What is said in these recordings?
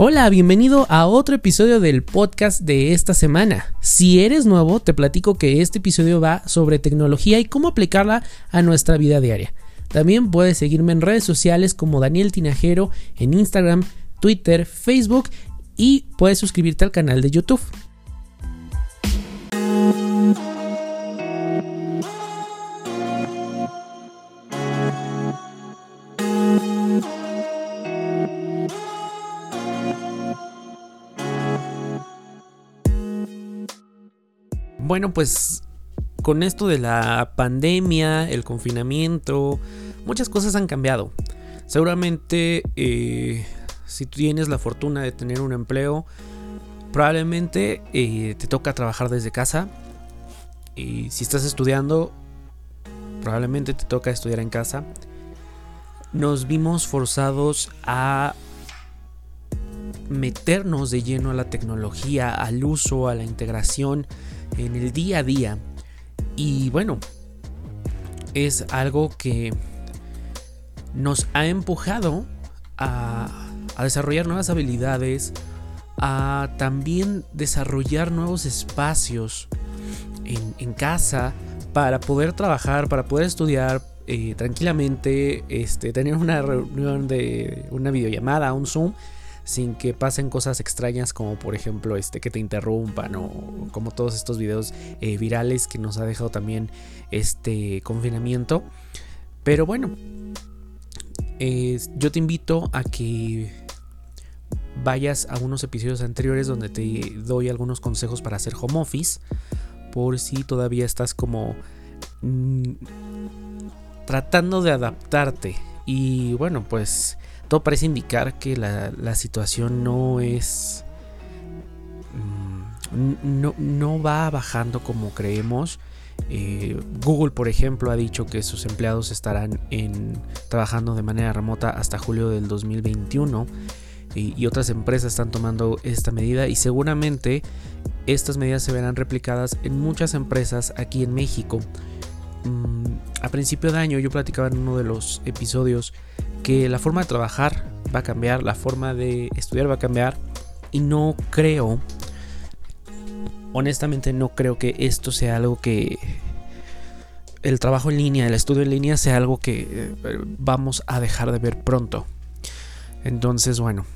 Hola, bienvenido a otro episodio del podcast de esta semana. Si eres nuevo, te platico que este episodio va sobre tecnología y cómo aplicarla a nuestra vida diaria. También puedes seguirme en redes sociales como Daniel Tinajero en Instagram, Twitter, Facebook y puedes suscribirte al canal de YouTube. Bueno, pues con esto de la pandemia, el confinamiento, muchas cosas han cambiado. Seguramente eh, si tienes la fortuna de tener un empleo, probablemente eh, te toca trabajar desde casa. Y si estás estudiando, probablemente te toca estudiar en casa. Nos vimos forzados a meternos de lleno a la tecnología, al uso, a la integración en el día a día. Y bueno, es algo que nos ha empujado a, desarrollar nuevas habilidades, a también desarrollar nuevos espacios en, casa para poder trabajar, para poder estudiar eh, tranquilamente, este, tener una reunión de una videollamada, un Zoom sin que pasen cosas extrañas como por ejemplo este que te interrumpan o como todos estos videos eh, virales que nos ha dejado también este confinamiento. Pero bueno, yo te invito a que vayas a unos episodios anteriores donde te doy algunos consejos para hacer home office por si todavía estás como mm, tratando de adaptarte y bueno pues todo parece indicar que la, situación no es... Mm, no, no, va bajando como creemos. Eh, Google, por ejemplo, ha dicho que sus empleados estarán trabajando de manera remota hasta julio del 2021 y, otras empresas están tomando esta medida y seguramente estas medidas se verán replicadas en muchas empresas aquí en México. Mm, a principio de año yo platicaba en uno de los episodios que la forma de trabajar va a cambiar, la forma de estudiar va a cambiar y no creo, honestamente no creo que esto sea algo que el trabajo en línea, el estudio en línea sea algo que eh, vamos a dejar de ver pronto. Entonces, bueno,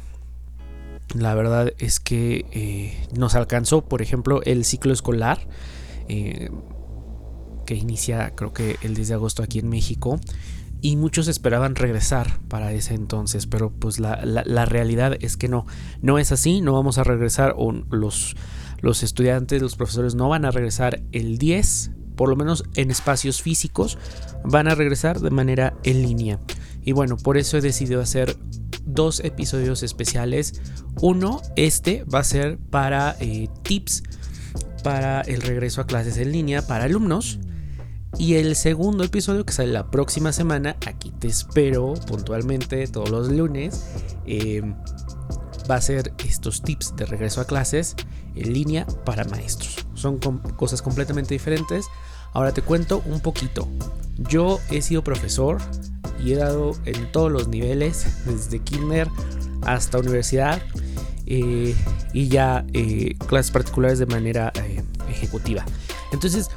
la verdad es que eh, nos alcanzó, por ejemplo, el ciclo escolar. Eh, que inicia creo que el 10 de agosto aquí en México y muchos esperaban regresar para ese entonces, pero pues la, realidad es que no, no es así, no vamos a regresar, o los, los estudiantes, los profesores no van a regresar el 10, por lo menos en espacios físicos, van a regresar de manera en línea. Y bueno, por eso he decidido hacer dos episodios especiales. Uno, este va a ser para eh, tips para el regreso a clases en línea para alumnos. Y el segundo episodio que sale la próxima semana, aquí te espero puntualmente todos los lunes, em, va a ser estos tips de regreso a clases en línea para maestros. Son cosas completamente diferentes. Ahora te cuento un poquito. Yo he sido profesor y he dado en todos los niveles, desde kinder hasta universidad, eh, y ya eh, clases particulares de manera eh, ejecutiva. Entonces,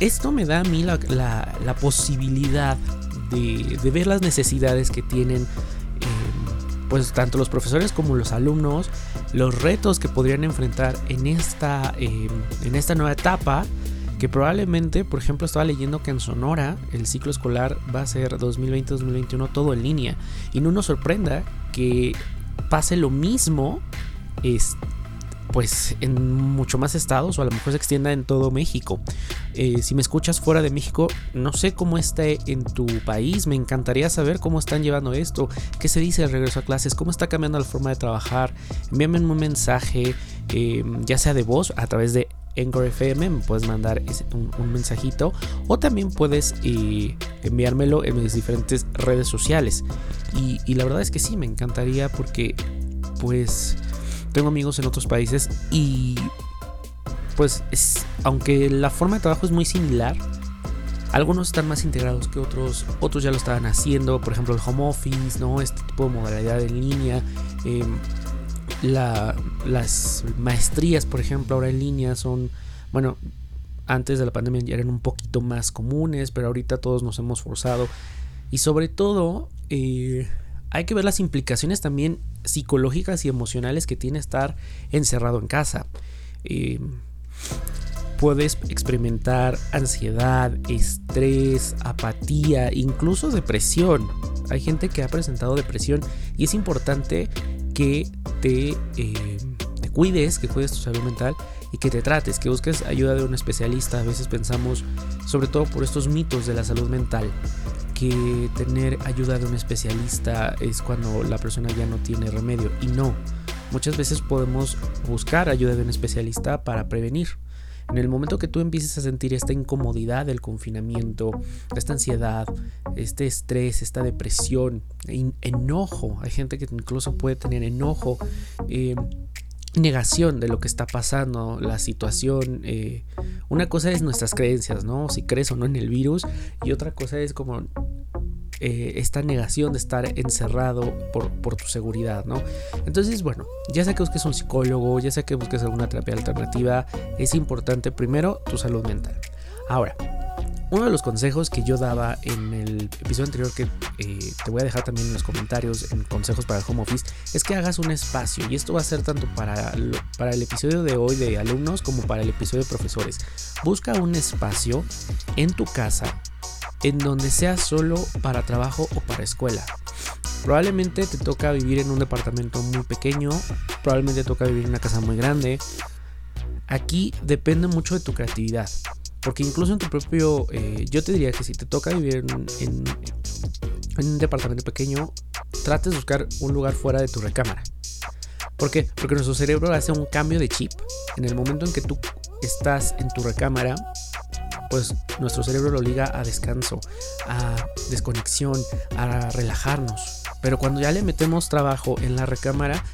esto me da a mí la, posibilidad de, ver las necesidades que tienen eh, pues tanto los profesores como los alumnos, los retos que podrían enfrentar en esta, eh, en esta nueva etapa, que probablemente, por ejemplo, estaba leyendo que en Sonora el ciclo escolar va a ser 2020-2021 todo en línea, y no nos sorprenda que pase lo mismo este, pues en mucho más estados o a lo mejor se extienda en todo México. Eh, si me escuchas fuera de México, no sé cómo esté en tu país, me encantaría saber cómo están llevando esto, qué se dice el regreso a clases, cómo está cambiando la forma de trabajar. Envíame un mensaje, eh, ya sea de voz a través de Anchor FM, me puedes mandar un, mensajito o también puedes eh, enviármelo en mis diferentes redes sociales. Y la verdad es que sí, me encantaría porque pues tengo amigos en otros países y pues es, aunque la forma de trabajo es muy similar, algunos están más integrados que otros, otros ya lo estaban haciendo, por ejemplo el home office, ¿no? Este tipo de modalidad en línea. Em, las maestrías, por ejemplo, ahora en línea son, bueno, antes de la pandemia ya eran un poquito más comunes, pero ahorita todos nos hemos forzado. Y sobre todo, eh, hay que ver las implicaciones también psicológicas y emocionales que tiene estar encerrado en casa. Eh, puedes experimentar ansiedad, estrés, apatía, incluso depresión. Hay gente que ha presentado depresión y es importante que te, eh, te cuides, que cuides tu salud mental y que te trates, que busques ayuda de un especialista. A veces pensamos, sobre todo por estos mitos de la salud mental, que tener ayuda de un especialista es cuando la persona ya no tiene remedio. Y no, muchas veces podemos buscar ayuda de un especialista para prevenir. En el momento que tú empieces a sentir esta incomodidad del confinamiento, esta ansiedad, este estrés, esta depresión, enojo, hay gente que incluso puede tener enojo, eh, negación de lo que está pasando, la situación. Eh, una cosa es nuestras creencias, ¿no? Si crees o no en el virus. Y otra cosa es como eh, esta negación de estar encerrado por, por, tu seguridad, ¿no? Entonces, bueno, ya sea que busques un psicólogo, ya sea que busques alguna terapia alternativa, es importante primero tu salud mental. Ahora, uno de los consejos que yo daba en el episodio anterior, que eh, te voy a dejar también en los comentarios, en consejos para el home office, es que hagas un espacio. Y esto va a ser tanto para, para el episodio de hoy de alumnos como para el episodio de profesores. Busca un espacio en tu casa en donde sea solo para trabajo o para escuela. Probablemente te toca vivir en un departamento muy pequeño, probablemente te toca vivir en una casa muy grande. Aquí depende mucho de tu creatividad. Porque incluso en tu propio, eh, yo te diría que si te toca vivir en, un departamento pequeño, trates de buscar un lugar fuera de tu recámara. ¿Por qué? Porque nuestro cerebro hace un cambio de chip. En el momento en que tú estás en tu recámara, pues nuestro cerebro lo liga a descanso, a desconexión, a relajarnos. Pero cuando ya le metemos trabajo en la recámara,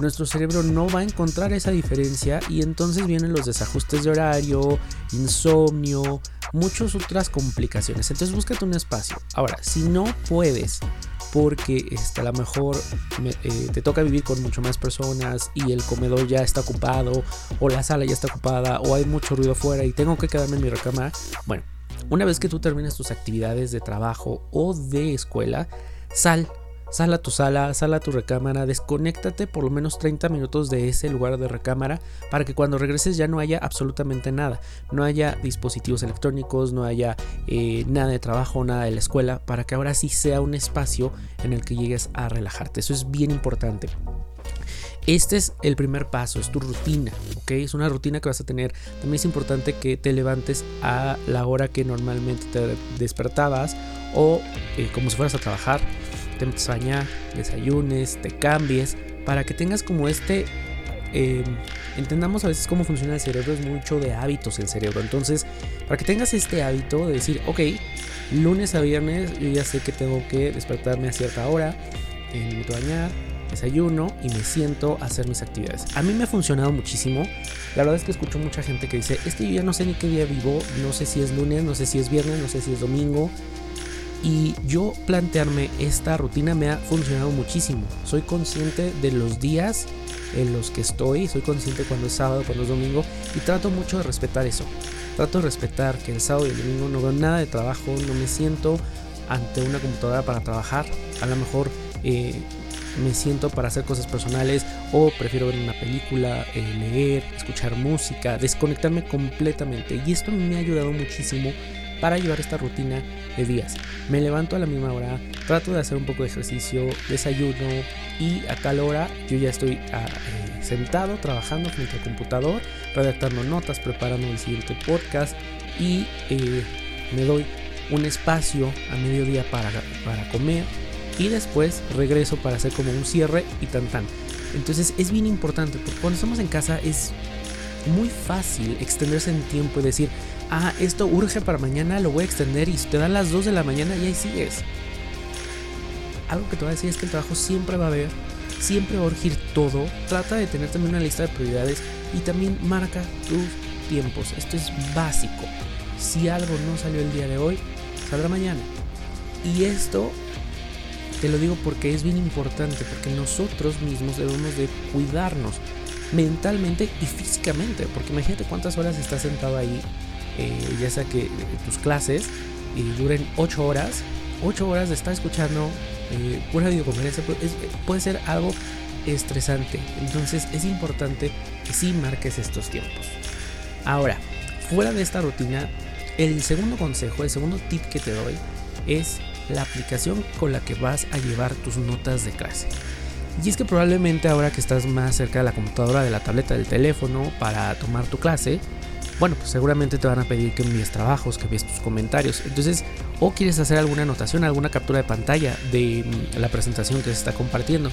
nuestro cerebro no va a encontrar esa diferencia y entonces vienen los desajustes de horario, insomnio, muchas otras complicaciones. Entonces búscate un espacio. Ahora, si no puedes porque este, a lo mejor eh, te toca vivir con mucho más personas y el comedor ya está ocupado o la sala ya está ocupada o hay mucho ruido afuera y tengo que quedarme en mi recámara. Bueno, una vez que tú terminas tus actividades de trabajo o de escuela, sal Sal a tu sala, sal a tu recámara, desconéctate por lo menos 30 minutos de ese lugar de recámara para que cuando regreses ya no haya absolutamente nada. No haya dispositivos electrónicos, no haya eh, nada de trabajo, nada de la escuela, para que ahora sí sea un espacio en el que llegues a relajarte. Eso es bien importante. Este es el primer paso, es tu rutina, ¿ok? Es una rutina que vas a tener. También es importante que te levantes a la hora que normalmente te despertabas o eh, como si fueras a trabajar te a bañar, desayunes, te cambies, para que tengas como este... Eh, entendamos a veces cómo funciona el cerebro, es mucho de hábitos el cerebro. Entonces, para que tengas este hábito de decir, ok, lunes a viernes yo ya sé que tengo que despertarme a cierta hora, eh, me meto a bañar, desayuno y me siento a hacer mis actividades. A mí me ha funcionado muchísimo. La verdad es que escucho mucha gente que dice, es que yo ya no sé ni qué día vivo, no sé si es lunes, no sé si es viernes, no sé si es domingo, y yo plantearme esta rutina me ha funcionado muchísimo. Soy consciente de los días en los que estoy, soy consciente cuando es sábado, cuando es domingo y trato mucho de respetar eso. Trato de respetar que el sábado y el domingo no veo nada de trabajo, no me siento ante una computadora para trabajar. A lo mejor eh, me siento para hacer cosas personales o prefiero ver una película, eh, leer, escuchar música, desconectarme completamente. Y esto me ha ayudado muchísimo para llevar esta rutina de días. Me levanto a la misma hora, trato de hacer un poco de ejercicio, desayuno y a tal hora yo ya estoy ah, eh, sentado trabajando frente al computador, redactando notas, preparando el siguiente podcast y eh, me doy un espacio a mediodía para, para comer y después regreso para hacer como un cierre y tan tan. Entonces es bien importante porque cuando estamos en casa es muy fácil extenderse en tiempo y decir, ah, esto urge para mañana, lo voy a extender y te dan las 2 de la mañana y ahí sigues. Algo que te voy a decir es que el trabajo siempre va a haber, siempre va a urgir todo. Trata de tener también una lista de prioridades y también marca tus tiempos. Esto es básico. Si algo no salió el día de hoy, saldrá mañana. Y esto Te lo digo porque es bien importante, porque nosotros mismos debemos de cuidarnos mentalmente y físicamente, porque imagínate cuántas horas estás sentado ahí, eh, ya sea que tus clases y duren 8 horas, 8 horas de estar escuchando eh, una videoconferencia puede ser algo estresante. Entonces es importante que sí marques estos tiempos. Ahora, fuera de esta rutina, el segundo consejo, el segundo tip que te doy es la aplicación con la que vas a llevar tus notas de clase. Y es que probablemente ahora que estás más cerca de la computadora, de la tableta, del teléfono para tomar tu clase, bueno, pues seguramente te van a pedir que envíes trabajos, que envíes tus comentarios. Entonces, o quieres hacer alguna anotación, alguna captura de pantalla de mm, la presentación que se está compartiendo.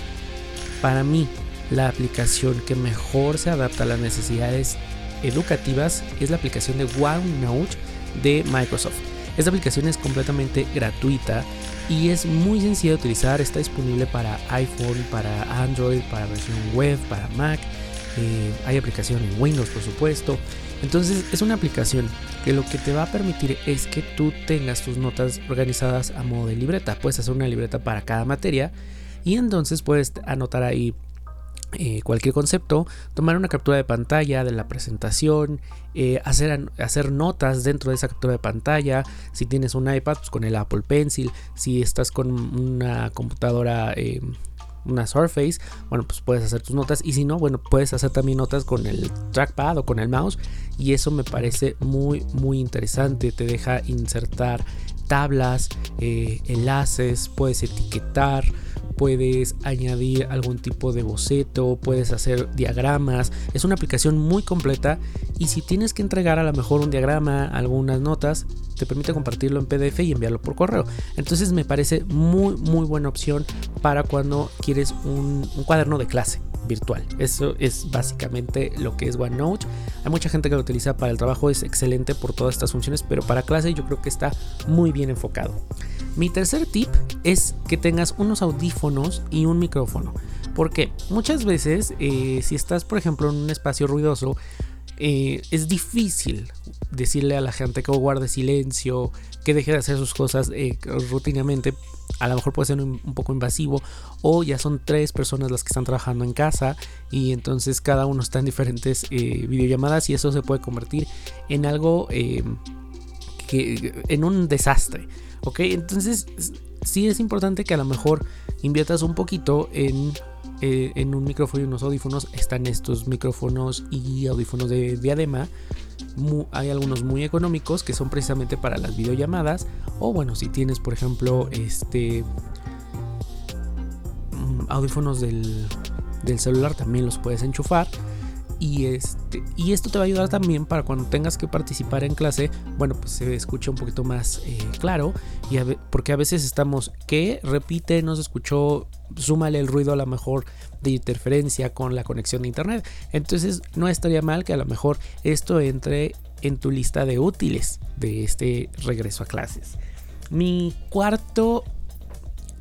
Para mí, la aplicación que mejor se adapta a las necesidades educativas es la aplicación de OneNote de Microsoft. Esta aplicación es completamente gratuita y es muy sencilla de utilizar. Está disponible para iPhone, para Android, para versión web, para Mac. Eh, hay aplicación en Windows, por supuesto. Entonces es una aplicación que lo que te va a permitir es que tú tengas tus notas organizadas a modo de libreta. Puedes hacer una libreta para cada materia y entonces puedes anotar ahí eh, cualquier concepto, tomar una captura de pantalla de la presentación, eh, hacer, hacer notas dentro de esa captura de pantalla. Si tienes un iPad, pues con el Apple Pencil. Si estás con una computadora, eh, una Surface, bueno, pues puedes hacer tus notas. Y si no, bueno, puedes hacer también notas con el trackpad o con el mouse. Y eso me parece muy, muy interesante. Te deja insertar tablas, enlaces, puedes etiquetar puedes añadir algún tipo de boceto, puedes hacer diagramas. Es una aplicación muy completa y si tienes que entregar a lo mejor un diagrama, algunas notas, te permite compartirlo en PDF y enviarlo por correo. Entonces me parece muy muy buena opción para cuando quieres un, un cuaderno de clase virtual. Eso es básicamente lo que es OneNote. Hay mucha gente que lo utiliza para el trabajo, es excelente por todas estas funciones, pero para clase yo creo que está muy bien enfocado. Mi tercer tip es que tengas unos audífonos y un micrófono. Porque muchas veces, eh, si estás, por ejemplo, en un espacio ruidoso, eh, es difícil decirle a la gente que guarde silencio, que deje de hacer sus cosas eh, rutinamente. A lo mejor puede ser un, poco invasivo. O ya son tres personas las que están trabajando en casa y entonces cada uno está en diferentes videollamadas y eso se puede convertir en algo que en un desastre. ¿Ok? Entonces sí es importante que a lo mejor inviertas un poquito en, eh, en un micrófono y unos audífonos. Están estos micrófonos y audífonos de diadema. hay algunos muy económicos que son precisamente para las videollamadas. O bueno, si tienes por ejemplo este mm, audífonos del, del celular también los puedes enchufar y, este, y esto te va a ayudar también para cuando tengas que participar en clase, bueno, pues se escucha un poquito más eh, claro. Y porque a veces estamos, que repite, no se escuchó, súmale el ruido a lo mejor de interferencia con la conexión de internet. Entonces no estaría mal que a lo mejor esto entre en tu lista de útiles de este regreso a clases. Mi cuarto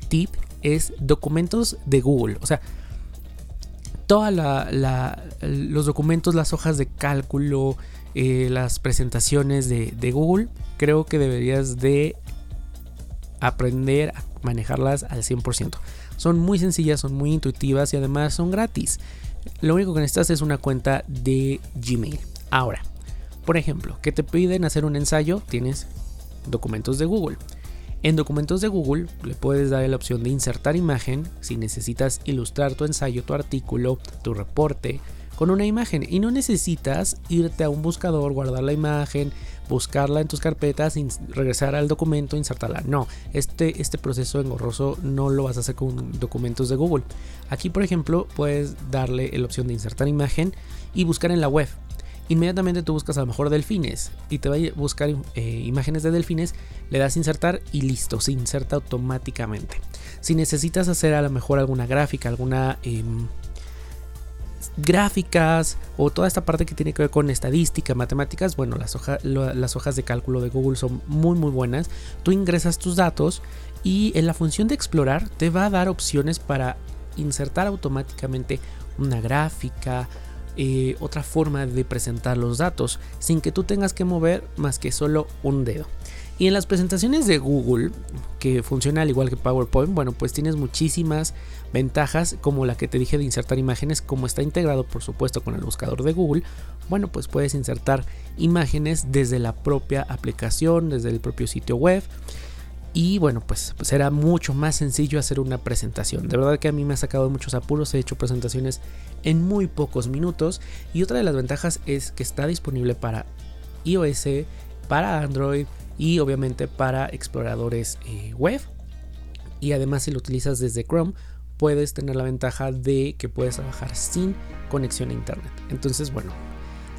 tip es documentos de Google. O sea, todos los documentos, las hojas de cálculo, eh, las presentaciones de, Google, creo que deberías de aprender a manejarlas al 100%. Son muy sencillas, son muy intuitivas y además son gratis. Lo único que necesitas es una cuenta de Gmail. Ahora, por ejemplo, que te piden hacer un ensayo, tienes documentos de Google. En documentos de Google le puedes dar la opción de insertar imagen si necesitas ilustrar tu ensayo, tu artículo, tu reporte con una imagen y no necesitas irte a un buscador, guardar la imagen, buscarla en tus carpetas, regresar al documento, insertarla. No, este, este proceso engorroso no lo vas a hacer con documentos de Google. Aquí, por ejemplo, puedes darle la opción de insertar imagen y buscar en la web inmediatamente tú buscas a lo mejor delfines y te va a buscar eh, imágenes de delfines, le das insertar y listo, se inserta automáticamente. Si necesitas hacer a lo mejor alguna gráfica, alguna em, gráficas o toda esta parte que tiene que ver con estadística, matemáticas, bueno, las, las hojas de cálculo de Google son muy muy buenas. Tú ingresas tus datos y en la función de explorar te va a dar opciones para insertar automáticamente una gráfica, eh, otra forma de presentar los datos sin que tú tengas que mover más que solo un dedo. Y en las presentaciones de Google, que funciona al igual que PowerPoint, bueno, pues tienes muchísimas ventajas como la que te dije de insertar imágenes, como está integrado por supuesto con el buscador de Google, bueno, pues puedes insertar imágenes desde la propia aplicación, desde el propio sitio web. Y bueno, pues, pues será mucho más sencillo hacer una presentación. De verdad que a mí me ha sacado muchos apuros, he hecho presentaciones en muy pocos minutos. Y otra de las ventajas es que está disponible para iOS, para Android, y obviamente para exploradores eh, web. Y además si lo utilizas desde Chrome puedes tener la ventaja de que puedes trabajar sin conexión a internet. Entonces bueno,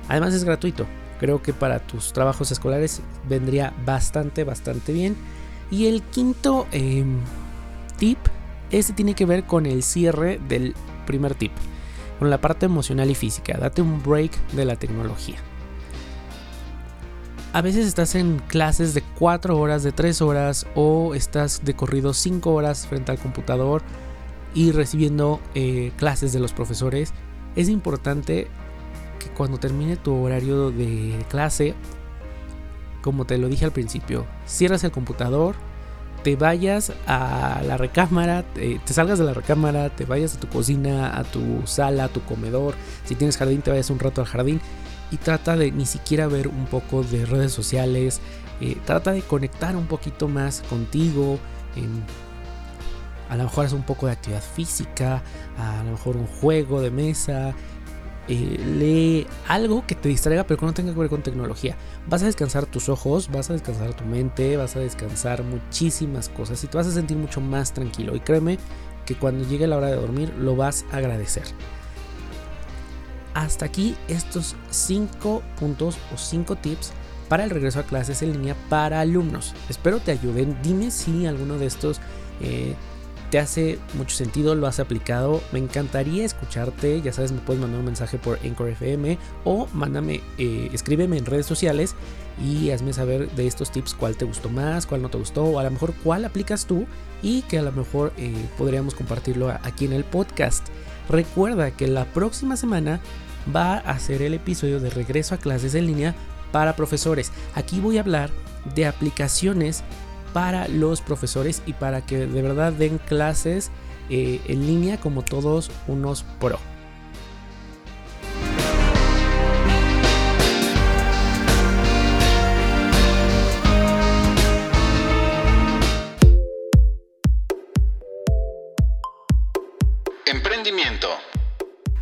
además es gratuito. Creo que para tus trabajos escolares vendría bastante, bastante bien. Y el quinto em, tip, este tiene que ver con el cierre del primer tip, con la parte emocional y física. Date un break de la tecnología a veces estás en clases de 4 horas, de 3 horas o estás de corrido 5 horas frente al computador y recibiendo eh, clases de los profesores. Es importante que cuando termine tu horario de clase, como te lo dije al principio, cierras el computador, te vayas a la recámara, te, te, salgas de la recámara, te vayas a tu cocina, a tu sala, a tu comedor. Si tienes jardín, te vayas un rato al jardín y trata de ni siquiera ver un poco de redes sociales, eh, trata de conectar un poquito más contigo. a lo mejor es un poco de actividad física, a lo mejor un juego de mesa. Eh, lee algo que te distraiga pero que no tenga que ver con tecnología. Vas a descansar tus ojos, vas a descansar tu mente, vas a descansar muchísimas cosas y te vas a sentir mucho más tranquilo. Y créeme que cuando llegue la hora de dormir lo vas a agradecer hasta aquí estos 5 puntos o 5 tips para el regreso a clases en línea para alumnos. Espero te ayuden. Dime si alguno de estos eh, te hace mucho sentido, lo has aplicado. Me encantaría escucharte. Ya sabes, me puedes mandar un mensaje por Anchor FM o mándame, eh, escríbeme en redes sociales y hazme saber de estos tips cuál te gustó más, cuál no te gustó, o a lo mejor cuál aplicas tú y que a lo mejor eh, podríamos compartirlo aquí en el podcast. Recuerda que la próxima semana va a ser el episodio de regreso a clases en línea para profesores. Aquí voy a hablar de aplicaciones para los profesores y para que de verdad den clases eh, en línea como todos unos pro. Emprendimiento.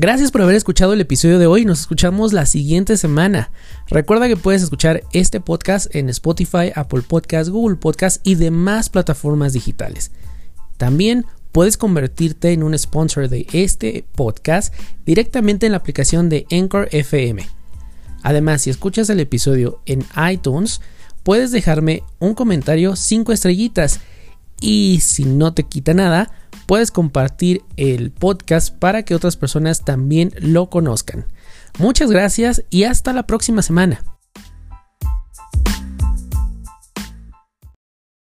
Gracias por haber escuchado el episodio de hoy. Nos escuchamos la siguiente semana. Recuerda que puedes escuchar este podcast en Spotify, Apple Podcast, Google Podcast y demás plataformas digitales. También puedes convertirte en un sponsor de este podcast directamente en la aplicación de Anchor FM. Además, si escuchas el episodio en iTunes, puedes dejarme un comentario 5 estrellitas y si no te quita nada, puedes compartir el podcast para que otras personas también lo conozcan. Muchas gracias y hasta la próxima semana.